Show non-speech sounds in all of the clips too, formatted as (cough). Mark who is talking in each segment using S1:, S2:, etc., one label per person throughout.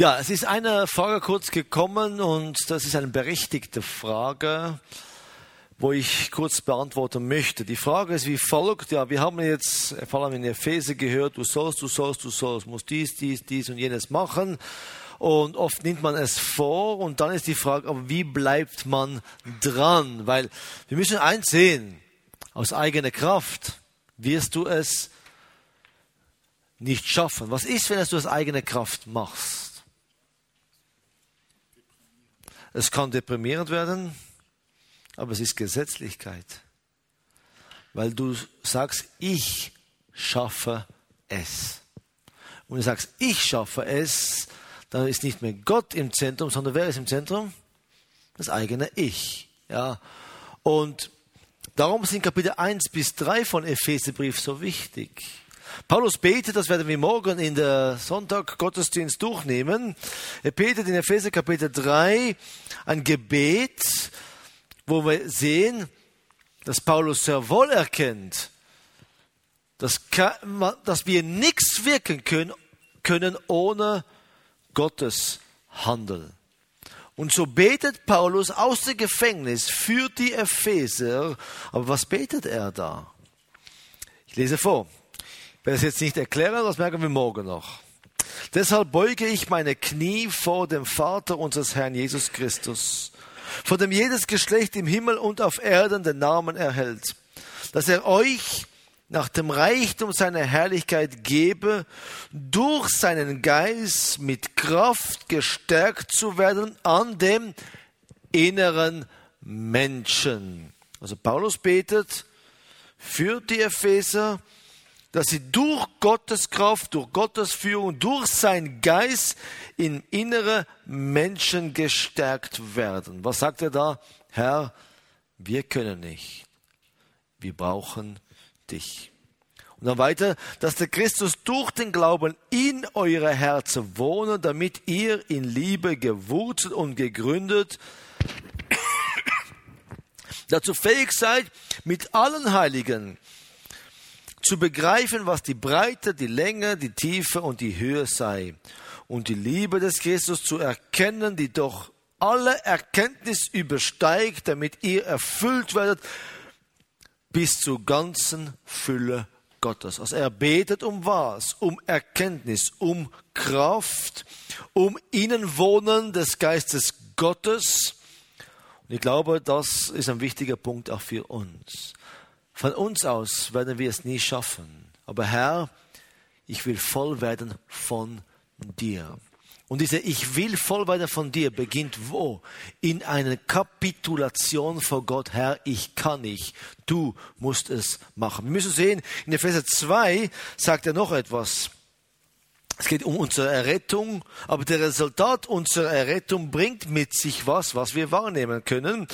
S1: Ja, es ist eine Frage kurz gekommen und das ist eine berechtigte Frage, wo ich kurz beantworten möchte. Die Frage ist wie folgt. Ja, wir haben jetzt vor allem in Epheser gehört, du sollst, du sollst, du sollst, musst dies, dies, dies und jenes machen. Und oft nimmt man es vor und dann ist die Frage, aber wie bleibt man dran? Weil wir müssen eins sehen, aus eigener Kraft wirst du es nicht schaffen. Was ist, wenn du es aus eigener Kraft machst? Es kann deprimierend werden, aber es ist Gesetzlichkeit. Weil du sagst, ich schaffe es. Und du sagst, ich schaffe es, dann ist nicht mehr Gott im Zentrum, sondern wer ist im Zentrum? Das eigene Ich. Ja. Und darum sind Kapitel 1 bis 3 von Epheserbrief so wichtig. Paulus betet, das werden wir morgen in der Sonntag-Gottesdienst durchnehmen. Er betet in Epheser Kapitel 3 ein Gebet, wo wir sehen, dass Paulus sehr wohl erkennt, dass, dass wir nichts wirken können, können ohne Gottes Handeln. Und so betet Paulus aus dem Gefängnis für die Epheser. Aber was betet er da? Ich lese vor. Werde es jetzt nicht erklären, das merken wir morgen noch. Deshalb beuge ich meine Knie vor dem Vater unseres Herrn Jesus Christus, vor dem jedes Geschlecht im Himmel und auf Erden den Namen erhält, dass er euch nach dem Reichtum seiner Herrlichkeit gebe, durch seinen Geist mit Kraft gestärkt zu werden an dem inneren Menschen. Also Paulus betet für die Epheser, dass sie durch Gottes Kraft, durch Gottes Führung, durch sein Geist in innere Menschen gestärkt werden. Was sagt er da? Herr, wir können nicht. Wir brauchen dich. Und dann weiter, dass der Christus durch den Glauben in eure Herzen wohne, damit ihr in Liebe gewurzelt und gegründet (coughs) dazu fähig seid, mit allen Heiligen zu begreifen, was die Breite, die Länge, die Tiefe und die Höhe sei und die Liebe des Christus zu erkennen, die doch alle Erkenntnis übersteigt, damit ihr erfüllt werdet bis zur ganzen Fülle Gottes. Also er betet um was? Um Erkenntnis, um Kraft, um Innenwohnen des Geistes Gottes. Und ich glaube, das ist ein wichtiger Punkt auch für uns. Von uns aus werden wir es nie schaffen. Aber Herr, ich will voll werden von dir. Und diese Ich will voll werden von dir beginnt wo? In einer Kapitulation vor Gott. Herr, ich kann nicht. Du musst es machen. Wir müssen sehen, in Epheser 2 sagt er noch etwas. Es geht um unsere Errettung, aber der Resultat unserer Errettung bringt mit sich was, was wir wahrnehmen können.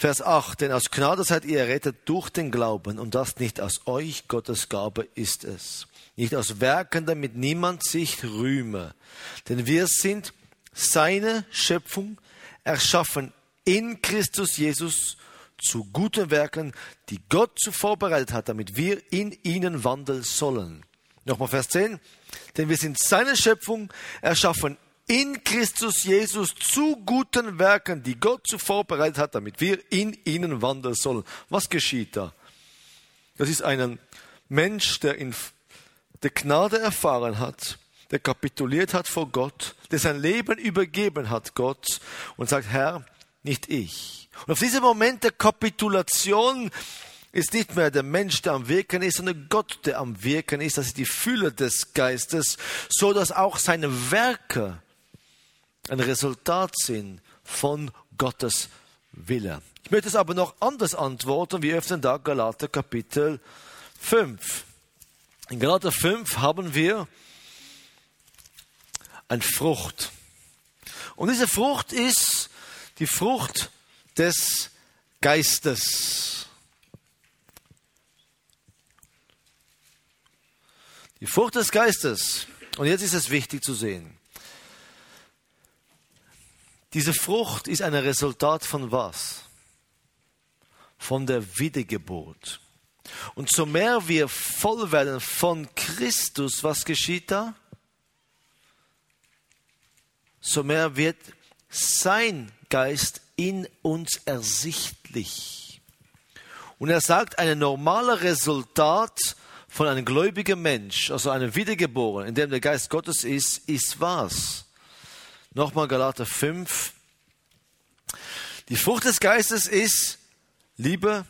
S1: Vers 8, denn aus Gnade seid ihr errettet durch den Glauben und das nicht aus euch, Gottes Gabe ist es. Nicht aus Werken, damit niemand sich rühme. Denn wir sind seine Schöpfung, erschaffen in Christus Jesus zu guten Werken, die Gott zuvor bereitet hat, damit wir in ihnen wandeln sollen. Nochmal Vers 10. Denn wir sind seine Schöpfung, erschaffen in Christus Jesus zu guten Werken, die Gott zuvor bereitet hat, damit wir in ihnen wandeln sollen. Was geschieht da? Das ist ein Mensch, der in der Gnade erfahren hat, der kapituliert hat vor Gott, der sein Leben übergeben hat Gott und sagt, Herr, nicht ich. Und auf diesem Moment der Kapitulation ist nicht mehr der Mensch, der am Wirken ist, sondern Gott, der am Wirken ist. Das ist die Fülle des Geistes, so dass auch seine Werke ein Resultat sind von Gottes Wille. Ich möchte es aber noch anders antworten. Wir öffnen da Galater Kapitel 5. In Galater 5 haben wir eine Frucht. Und diese Frucht ist die Frucht des Geistes. Die Frucht des Geistes. Und jetzt ist es wichtig zu sehen. Diese Frucht ist ein Resultat von was? Von der Wiedergeburt. Und so mehr wir voll werden von Christus, was geschieht da? so mehr wird sein Geist in uns ersichtlich. Und er sagt, ein normales Resultat von einem gläubigen Mensch, also einem Wiedergeborenen, in dem der Geist Gottes ist, ist was? Nochmal Galater 5. Die Frucht des Geistes ist Liebe,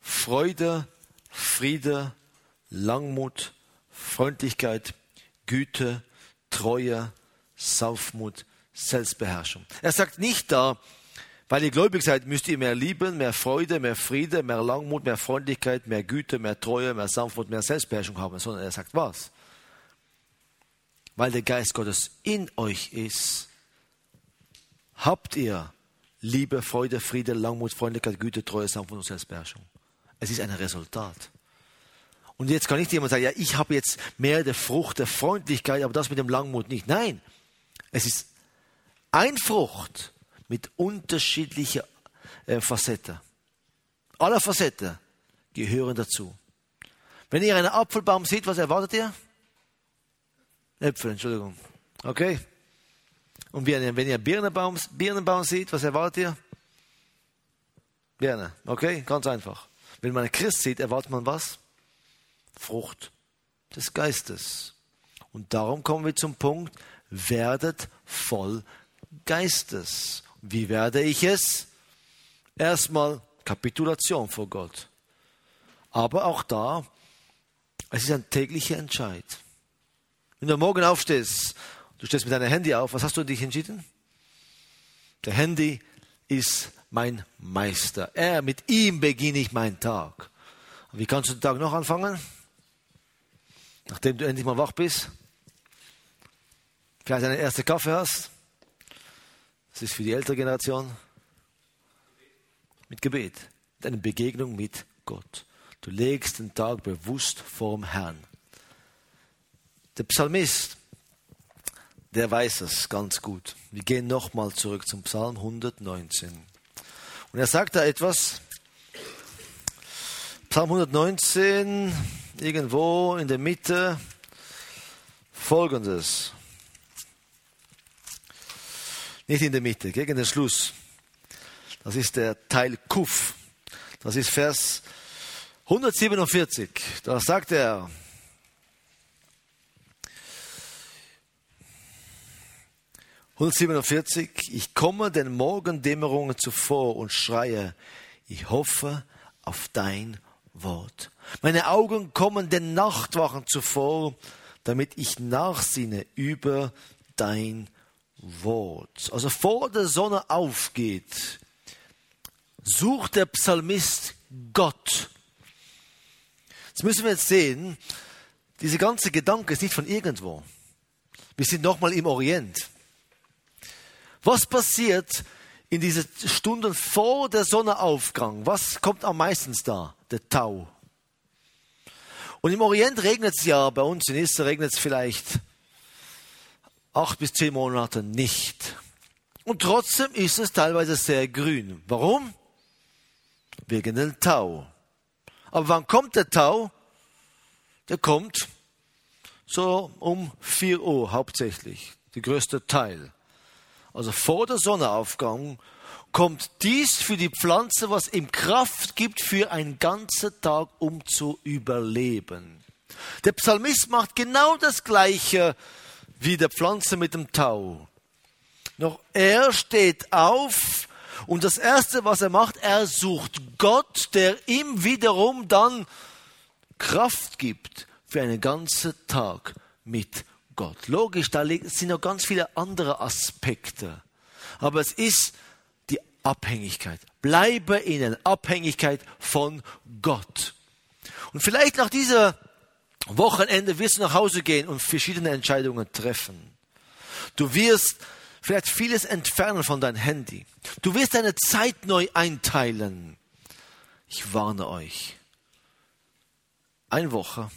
S1: Freude, Friede, Langmut, Freundlichkeit, Güte, Treue, Saufmut, Selbstbeherrschung. Er sagt nicht da, weil ihr gläubig seid, müsst ihr mehr lieben, mehr Freude, mehr Friede, mehr Langmut, mehr Freundlichkeit, mehr Güte, mehr Treue, mehr Sanftmut, mehr Selbstbeherrschung haben, sondern er sagt was? Weil der Geist Gottes in euch ist, habt ihr Liebe, Freude, Friede, Langmut, Freundlichkeit, Güte, Treue, Sanftmut und Selbstbeherrschung. Es ist ein Resultat. Und jetzt kann nicht jemand sagen, ja, ich habe jetzt mehr der Frucht der Freundlichkeit, aber das mit dem Langmut nicht. Nein, es ist ein Frucht mit unterschiedlichen äh, Facetten. Alle Facetten gehören dazu. Wenn ihr einen Apfelbaum seht, was erwartet ihr? Äpfel, Entschuldigung. Okay? Und wenn ihr Birnenbaum, Birnenbaum seht, was erwartet ihr? Birne. Okay? Ganz einfach. Wenn man einen Christ sieht, erwartet man was? Frucht des Geistes. Und darum kommen wir zum Punkt, werdet voll Geistes. Wie werde ich es? Erstmal Kapitulation vor Gott. Aber auch da, es ist ein täglicher Entscheid. Wenn du morgen aufstehst, du stehst mit deinem Handy auf, was hast du dich entschieden? Der Handy ist mein Meister. Er, mit ihm beginne ich meinen Tag. Und wie kannst du den Tag noch anfangen? nachdem du endlich mal wach bist, vielleicht einen ersten Kaffee hast. Das ist für die ältere Generation. Mit Gebet. Deine Begegnung mit Gott. Du legst den Tag bewusst vorm Herrn. Der Psalmist, der weiß es ganz gut. Wir gehen nochmal zurück zum Psalm 119. Und er sagt da etwas. Psalm 119, irgendwo in der Mitte folgendes. Nicht in der Mitte, gegen den Schluss. Das ist der Teil Kuf. Das ist Vers 147. Da sagt er, ...147, ich komme den Morgendämmerungen zuvor und schreie, ich hoffe auf dein Wort. Meine Augen kommen den Nachtwachen zuvor, damit ich nachsinne über dein Wort. Also vor der Sonne aufgeht, sucht der Psalmist Gott. Jetzt müssen wir jetzt sehen, dieser ganze Gedanke ist nicht von irgendwo. Wir sind nochmal im Orient. Was passiert in diesen Stunden vor der Sonnenaufgang? Was kommt am meisten da? Der Tau. Und im Orient regnet es ja, bei uns in Israel regnet es vielleicht acht bis zehn Monate nicht. Und trotzdem ist es teilweise sehr grün. Warum? Wegen dem Tau. Aber wann kommt der Tau? Der kommt so um 4 Uhr hauptsächlich, der größte Teil. Also vor der Sonnenaufgang kommt dies für die Pflanze, was ihm Kraft gibt, für einen ganzen Tag, um zu überleben. Der Psalmist macht genau das Gleiche wie der Pflanze mit dem Tau. Noch er steht auf und das Erste, was er macht, er sucht Gott, der ihm wiederum dann Kraft gibt für einen ganzen Tag mit Gott. Logisch, da sind noch ganz viele andere Aspekte. Aber es ist Abhängigkeit. Bleibe in der Abhängigkeit von Gott. Und vielleicht nach dieser Wochenende wirst du nach Hause gehen und verschiedene Entscheidungen treffen. Du wirst vielleicht vieles entfernen von deinem Handy. Du wirst deine Zeit neu einteilen. Ich warne euch. Eine Woche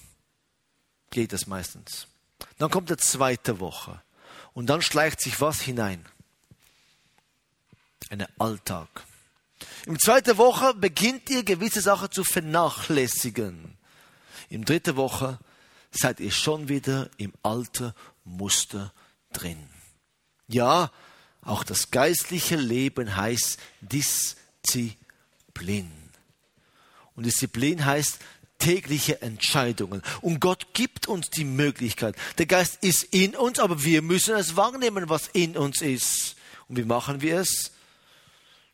S1: geht es meistens. Dann kommt die zweite Woche. Und dann schleicht sich was hinein einen Alltag. Im zweiten Woche beginnt ihr gewisse Sachen zu vernachlässigen. Im dritten Woche seid ihr schon wieder im alten Muster drin. Ja, auch das geistliche Leben heißt Disziplin. Und Disziplin heißt tägliche Entscheidungen. Und Gott gibt uns die Möglichkeit. Der Geist ist in uns, aber wir müssen es wahrnehmen, was in uns ist. Und wie machen wir es?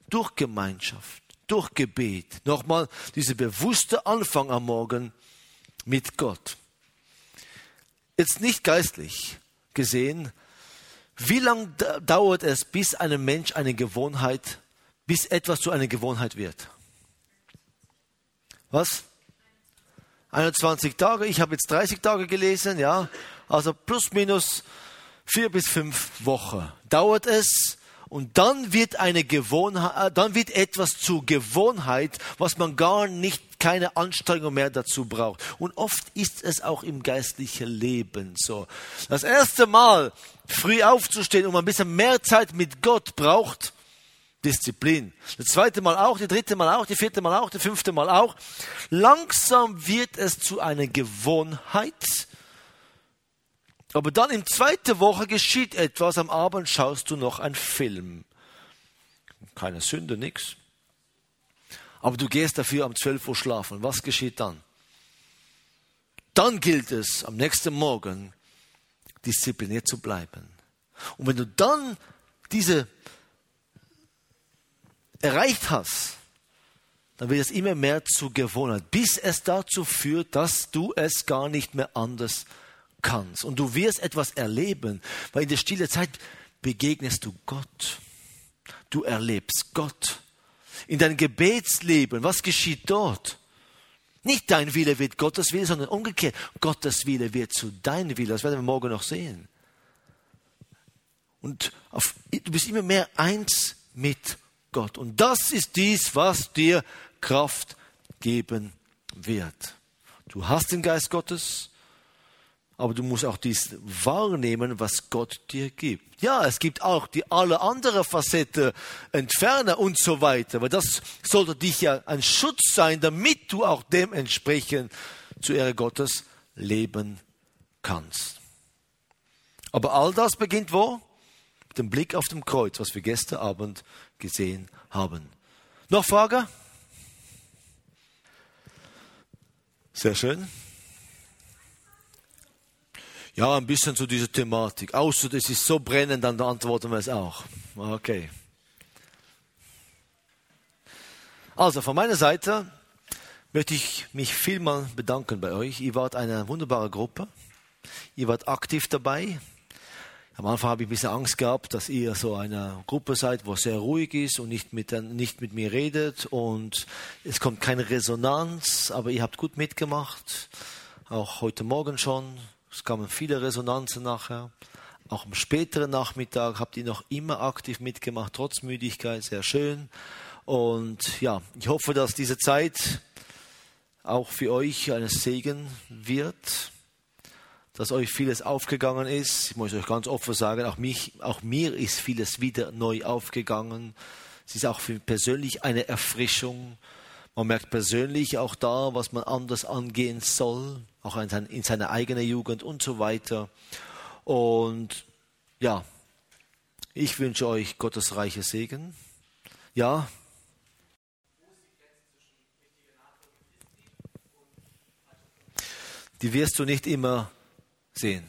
S1: Durch Gemeinschaft, durch Gebet. Nochmal dieser bewusste Anfang am Morgen mit Gott. Jetzt nicht geistlich gesehen, wie lange dauert es, bis einem Mensch eine Gewohnheit, bis etwas zu einer Gewohnheit wird? Was? 21 Tage, ich habe jetzt 30 Tage gelesen, ja, also plus minus vier bis fünf Wochen dauert es und dann wird eine Gewohnheit, äh, dann wird etwas zur Gewohnheit, was man gar nicht keine Anstrengung mehr dazu braucht. Und oft ist es auch im geistlichen Leben so. Das erste Mal früh aufzustehen, um ein bisschen mehr Zeit mit Gott braucht, Disziplin. Das zweite Mal auch, die dritte Mal auch, die vierte Mal auch, die fünfte Mal auch. Langsam wird es zu einer Gewohnheit. Aber dann in zweiter Woche geschieht etwas. Am Abend schaust du noch einen Film. Keine Sünde, nix. Aber du gehst dafür um 12 Uhr schlafen. Was geschieht dann? Dann gilt es, am nächsten Morgen diszipliniert zu bleiben. Und wenn du dann diese erreicht hast, dann wird es immer mehr zu Gewohnheit, bis es dazu führt, dass du es gar nicht mehr anders kannst. Und du wirst etwas erleben, weil in der stille Zeit begegnest du Gott. Du erlebst Gott. In deinem Gebetsleben, was geschieht dort? Nicht dein Wille wird Gottes Wille, sondern umgekehrt. Gottes Wille wird zu deinem Wille. Das werden wir morgen noch sehen. Und auf, du bist immer mehr eins mit Gott. Und das ist dies, was dir Kraft geben wird. Du hast den Geist Gottes, aber du musst auch dies wahrnehmen, was Gott dir gibt. Ja, es gibt auch die alle andere Facette, Entferner und so weiter, aber das sollte dich ja ein Schutz sein, damit du auch dementsprechend zu Ehre Gottes leben kannst. Aber all das beginnt wo? Mit dem Blick auf dem Kreuz, was wir gestern Abend gesehen haben. Noch Frage? Sehr schön. Ja, ein bisschen zu dieser Thematik. Außer das ist so brennend, dann antworten wir es auch. Okay. Also von meiner Seite möchte ich mich vielmal bedanken bei euch. Ihr wart eine wunderbare Gruppe. Ihr wart aktiv dabei. Am Anfang habe ich ein bisschen Angst gehabt, dass ihr so eine Gruppe seid, wo sehr ruhig ist und nicht mit, nicht mit mir redet und es kommt keine Resonanz, aber ihr habt gut mitgemacht. Auch heute Morgen schon. Es kamen viele Resonanzen nachher. Auch am späteren Nachmittag habt ihr noch immer aktiv mitgemacht, trotz Müdigkeit. Sehr schön. Und ja, ich hoffe, dass diese Zeit auch für euch ein Segen wird dass euch vieles aufgegangen ist. Ich muss euch ganz offen sagen, auch, mich, auch mir ist vieles wieder neu aufgegangen. Es ist auch für mich persönlich eine Erfrischung. Man merkt persönlich auch da, was man anders angehen soll, auch in, sein, in seiner eigenen Jugend und so weiter. Und ja, ich wünsche euch Gottes reiche Segen. Ja. Die wirst du nicht immer sehen.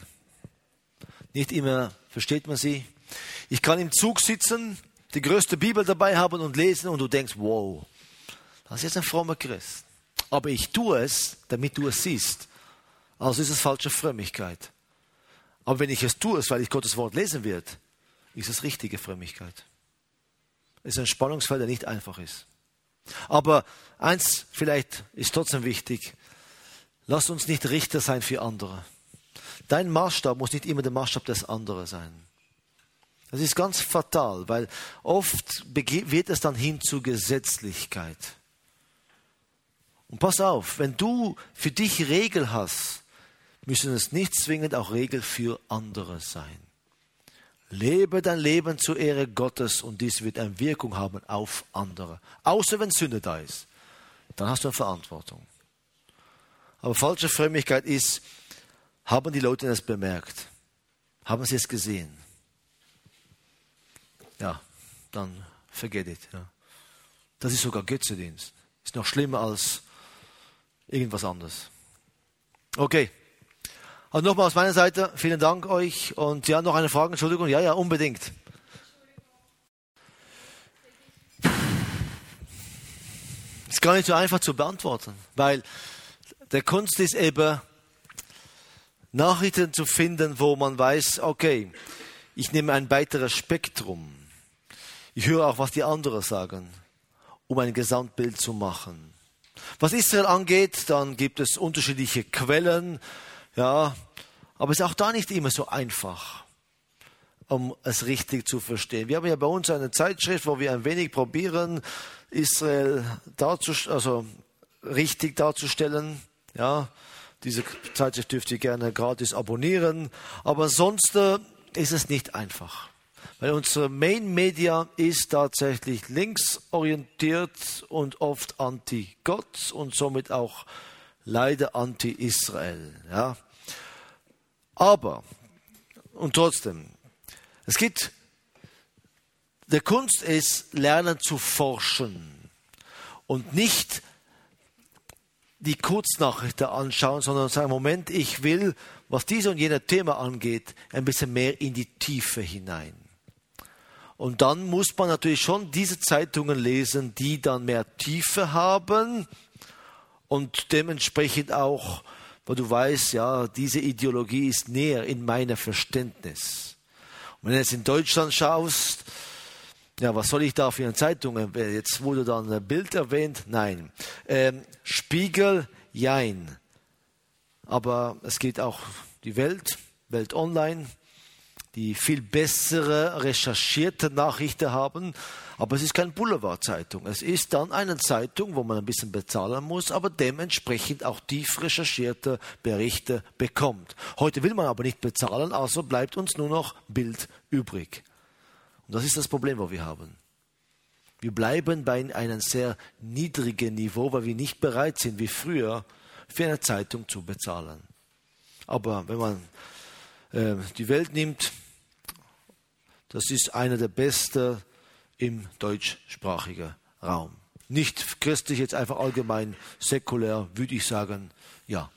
S1: Nicht immer versteht man sie. Ich kann im Zug sitzen, die größte Bibel dabei haben und lesen und du denkst, wow, das ist jetzt ein frommer Christ. Aber ich tue es, damit du es siehst. Also ist es falsche Frömmigkeit. Aber wenn ich es tue, weil ich Gottes Wort lesen werde, ist es richtige Frömmigkeit. Es ist ein Spannungsfeld, der nicht einfach ist. Aber eins vielleicht ist trotzdem wichtig. Lass uns nicht Richter sein für andere. Dein Maßstab muss nicht immer der Maßstab des anderen sein. Das ist ganz fatal, weil oft wird es dann hin zu Gesetzlichkeit. Und pass auf, wenn du für dich Regeln hast, müssen es nicht zwingend auch Regeln für andere sein. Lebe dein Leben zur Ehre Gottes und dies wird eine Wirkung haben auf andere. Außer wenn Sünde da ist. Dann hast du eine Verantwortung. Aber falsche Frömmigkeit ist, haben die Leute das bemerkt? Haben sie es gesehen? ja, dann forget it. Ja. Das ist sogar Götzedienst. Ist noch schlimmer als irgendwas anderes. Okay. Also nochmal aus meiner Seite, vielen Dank euch. Und ja, noch eine Frage, Entschuldigung. Ja, ja, unbedingt. Ist gar nicht so einfach zu beantworten, weil der Kunst ist eben, Nachrichten zu finden, wo man weiß, okay, ich nehme ein weiteres Spektrum. Ich höre auch, was die anderen sagen, um ein Gesamtbild zu machen. Was Israel angeht, dann gibt es unterschiedliche Quellen, ja, aber es ist auch da nicht immer so einfach, um es richtig zu verstehen. Wir haben ja bei uns eine Zeitschrift, wo wir ein wenig probieren, Israel darzustellen, also richtig darzustellen, ja. Diese Zeitschrift dürft ihr gerne gratis abonnieren, aber sonst äh, ist es nicht einfach. Weil unsere Main Media ist tatsächlich linksorientiert und oft anti-Gott und somit auch leider anti-Israel. Ja. Aber, und trotzdem, es gibt, der Kunst ist, lernen zu forschen und nicht die Kurznachrichten anschauen, sondern sagen, Moment, ich will, was dieses und jenes Thema angeht, ein bisschen mehr in die Tiefe hinein. Und dann muss man natürlich schon diese Zeitungen lesen, die dann mehr Tiefe haben und dementsprechend auch, weil du weißt, ja, diese Ideologie ist näher in meinem Verständnis. Und wenn du jetzt in Deutschland schaust, ja, was soll ich da für eine Zeitung erwähnen? Jetzt wurde dann ein Bild erwähnt. Nein. Ähm, Spiegel, jein. Aber es geht auch die Welt, Welt Online, die viel bessere recherchierte Nachrichten haben. Aber es ist keine Boulevardzeitung. Es ist dann eine Zeitung, wo man ein bisschen bezahlen muss, aber dementsprechend auch tief recherchierte Berichte bekommt. Heute will man aber nicht bezahlen, also bleibt uns nur noch Bild übrig. Und das ist das Problem, was wir haben. Wir bleiben bei einem sehr niedrigen Niveau, weil wir nicht bereit sind, wie früher, für eine Zeitung zu bezahlen. Aber wenn man äh, die Welt nimmt, das ist einer der besten im deutschsprachigen Raum. Nicht christlich, jetzt einfach allgemein säkulär, würde ich sagen, ja,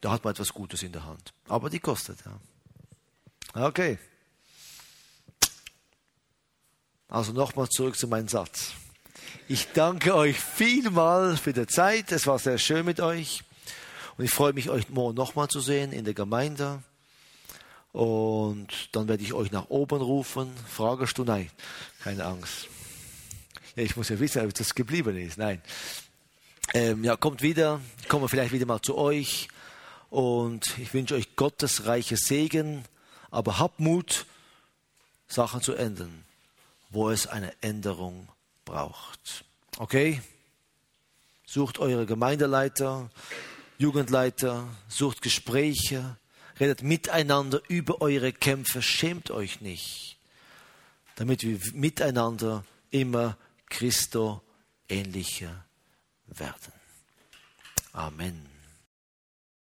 S1: da hat man etwas Gutes in der Hand. Aber die kostet, ja. Okay. Also nochmal zurück zu meinem Satz. Ich danke euch vielmal für die Zeit. Es war sehr schön mit euch. Und ich freue mich, euch morgen nochmal zu sehen in der Gemeinde. Und dann werde ich euch nach oben rufen. Fragestunde? Nein, keine Angst. Ich muss ja wissen, ob das geblieben ist. Nein. Ähm, ja, kommt wieder. Ich komme vielleicht wieder mal zu euch. Und ich wünsche euch Gottes reiche Segen. Aber habt Mut, Sachen zu ändern, wo es eine Änderung braucht. Okay? Sucht eure Gemeindeleiter, Jugendleiter, sucht Gespräche, redet miteinander über eure Kämpfe, schämt euch nicht, damit wir miteinander immer Christo ähnlicher werden. Amen.